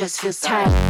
just feels tight.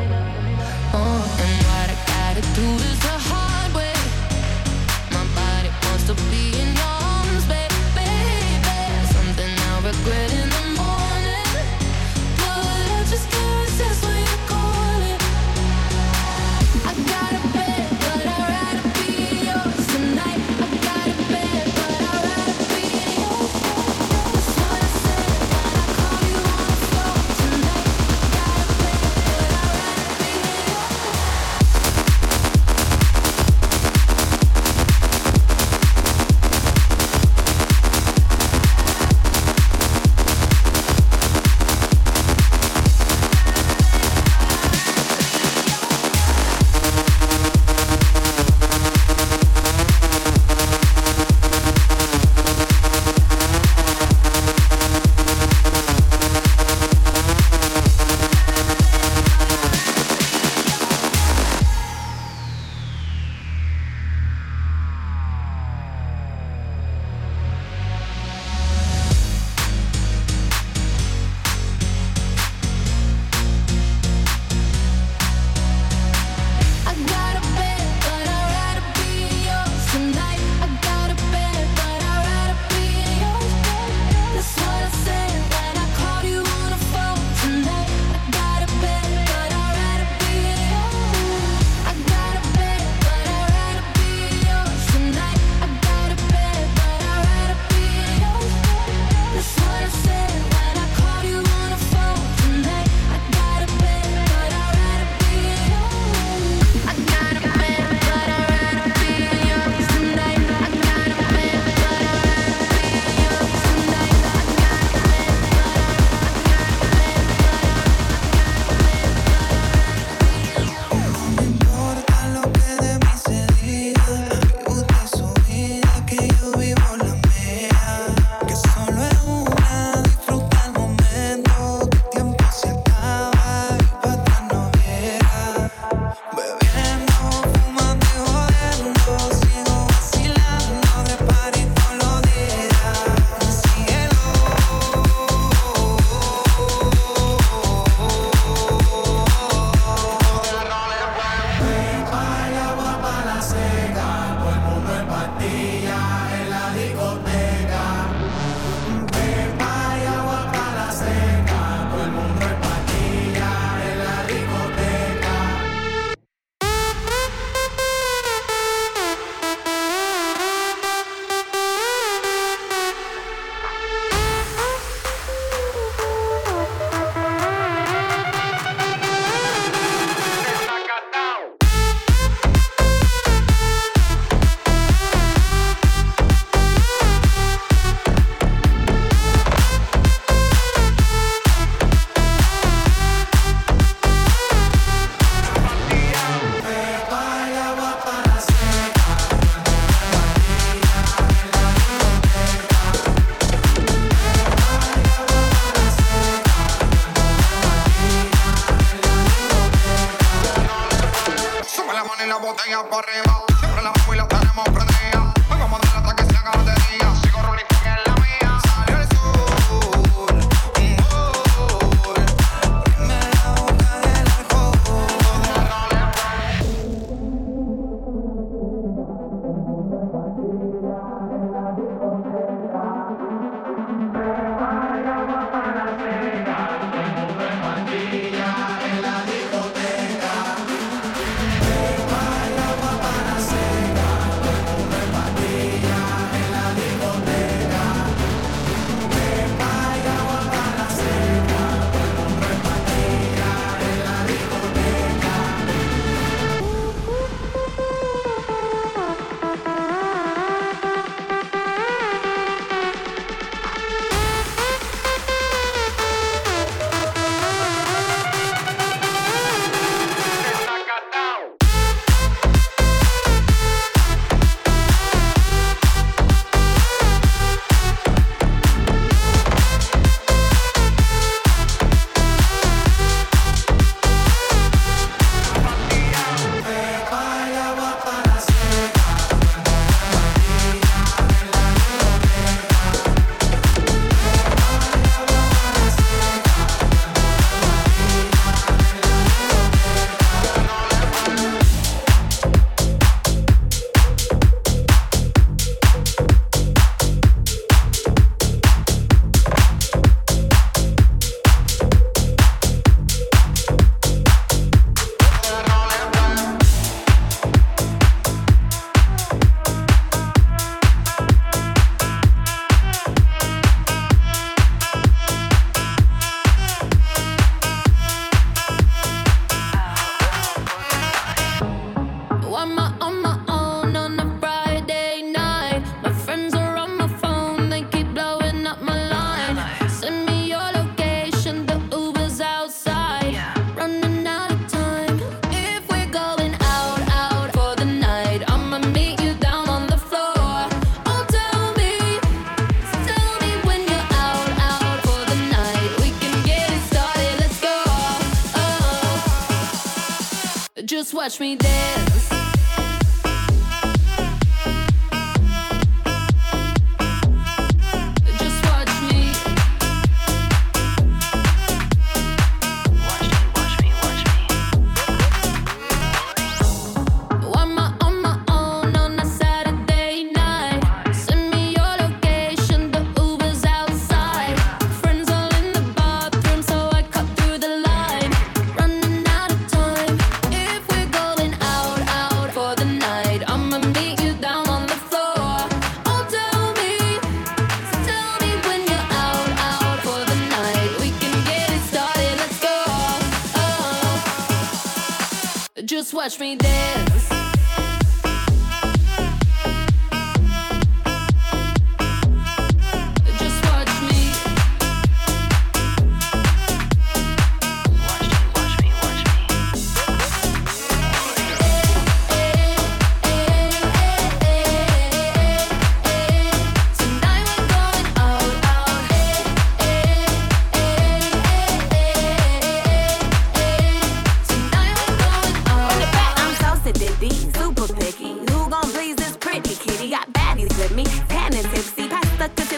touch me.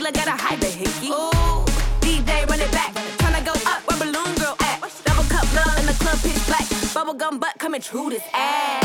Still I gotta hide the hickey. Ooh, D-Day run it back. Tryna go up where Balloon Girl at. Double cup love in the club pitch black. Bubblegum butt coming true this ass.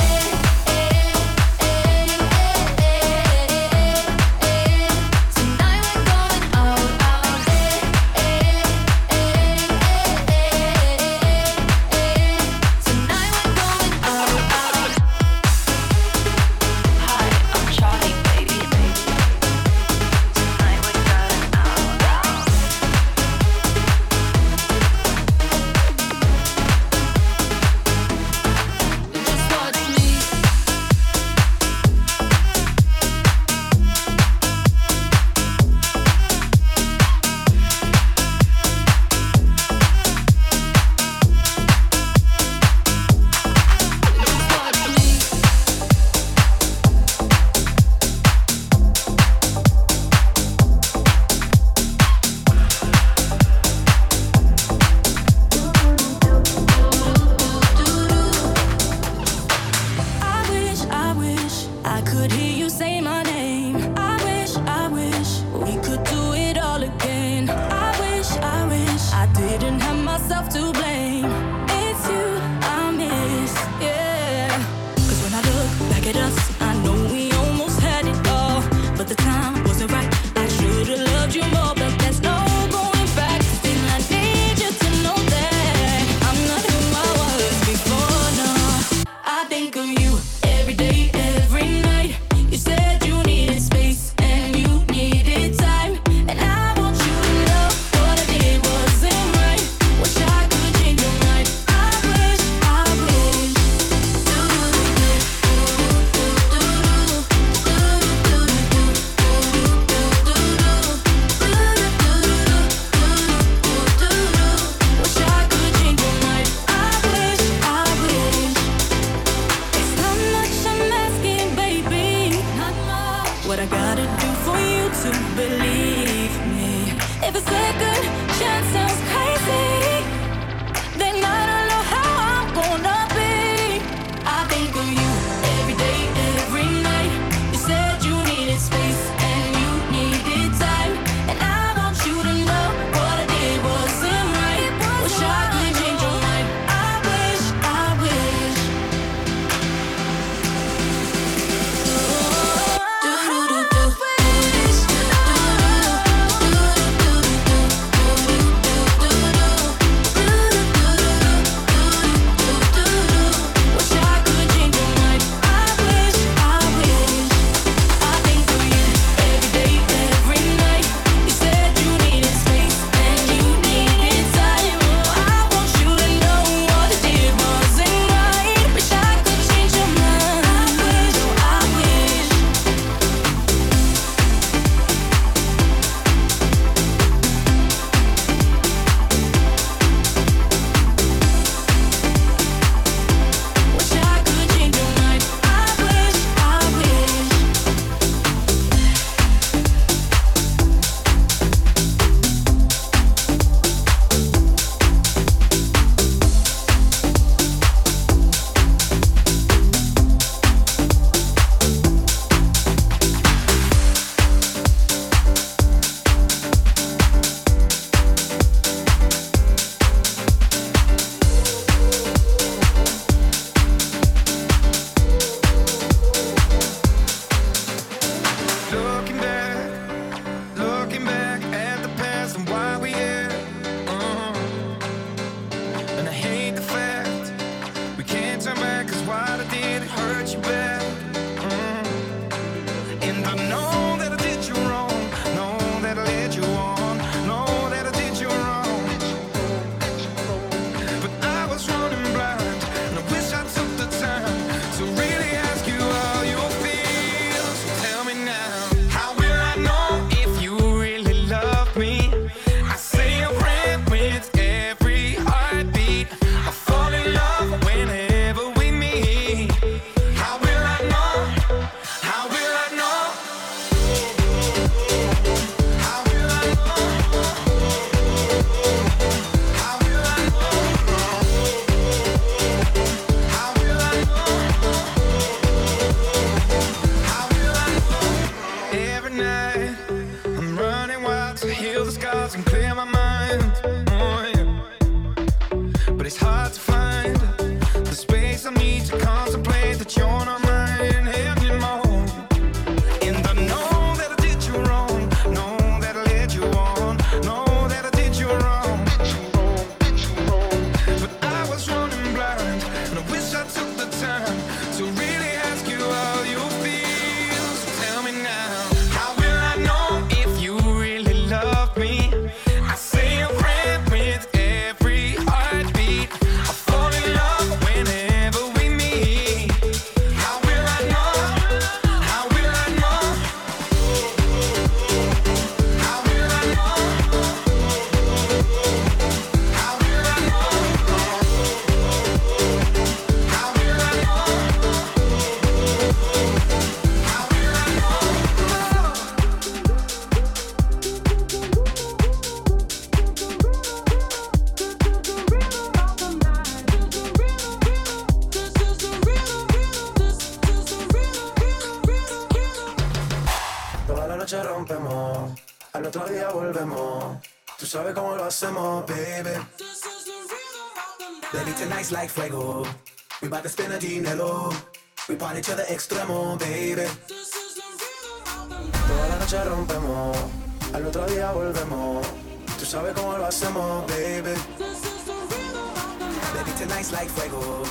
like fuego.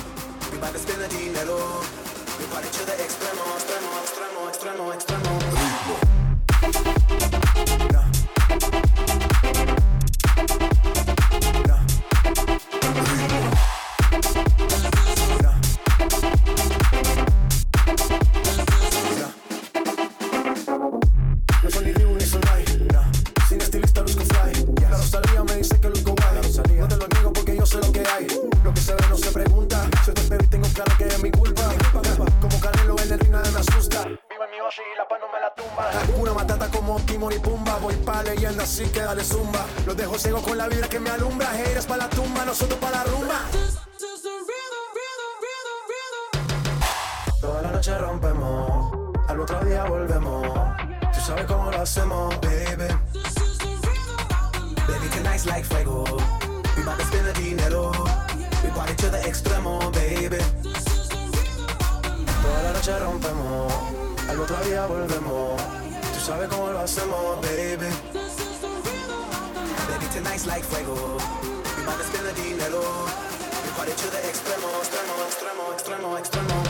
We bout to spin the dinero. We party to the extremo. de zumba. Los dejo ciego con la vibra que me alumbra. Heiras para la tumba, nosotros para la rumba. Toda la noche rompemos, al otro día volvemos. Tú sabes cómo lo hacemos, baby. Baby, tonight's like fuego. We bout to spend the dinero. We party to the extremo, baby. Toda la noche rompemos, al otro día volvemos. Tú sabes cómo lo hacemos, baby. nice like fuego. Mi mano es melodía, Recuerdo to the extremo, extremo, extremo, extremo, extremo.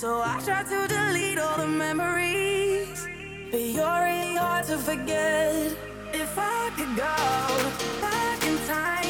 So I try to delete all the memories, but you're really hard to forget. If I could go back in time.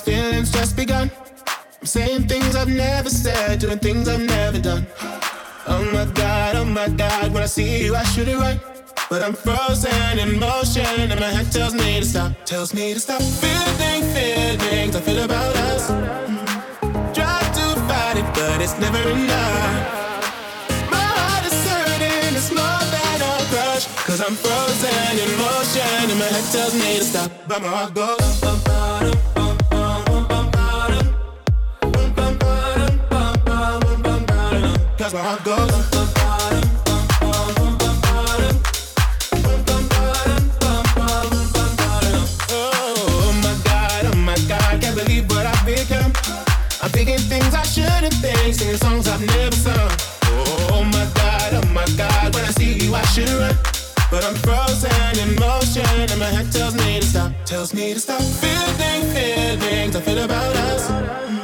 Feelings just begun. I'm saying things I've never said, doing things I've never done. Oh my god, oh my god, when I see you, I shoot it right. But I'm frozen in motion, and my head tells me to stop, tells me to stop. Feeling feelings I feel about us. Try to fight it, but it's never enough. My heart is hurting, it's more than a crush. Cause I'm frozen in motion, and my head tells me to stop, but my heart goes. bum, thinking things I shouldn't think, singing songs I've never sung. Oh my god, oh my god, when I see you I should run. But I'm frozen in motion and my head tells me to stop, tells me to stop. Feeling feelings I feel about us.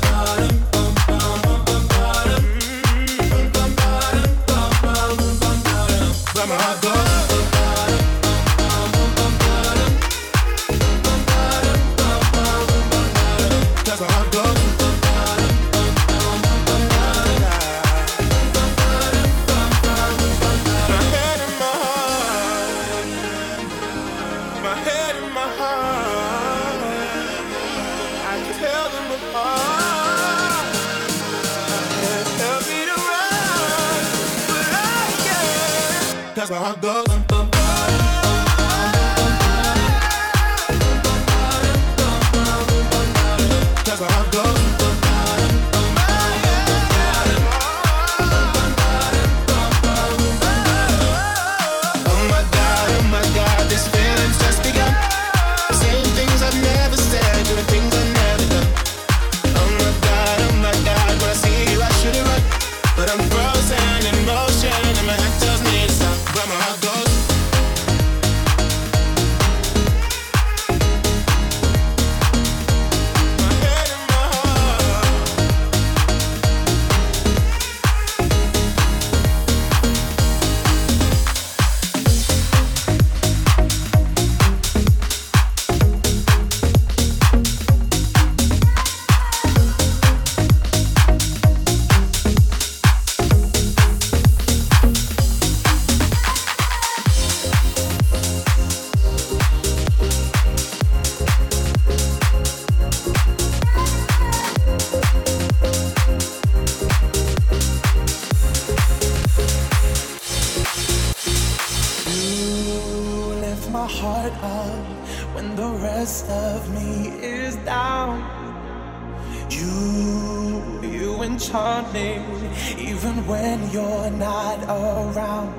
my. You're not around.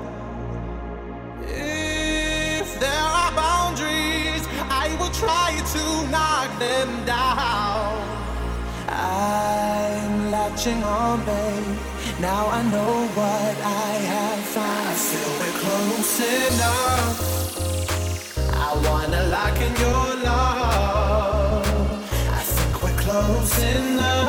If there are boundaries, I will try to knock them down. I'm latching on, babe. Now I know what I have found. I feel we're close enough. I wanna lock in your love. I think we're close enough.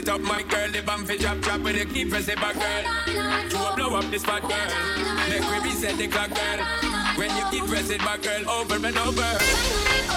it up, my girl. The bam chop chop, drop with the key, press it back, girl. You will blow up this spot, girl. Make me reset the clock, girl. When you keep pressing my back, girl, over and over.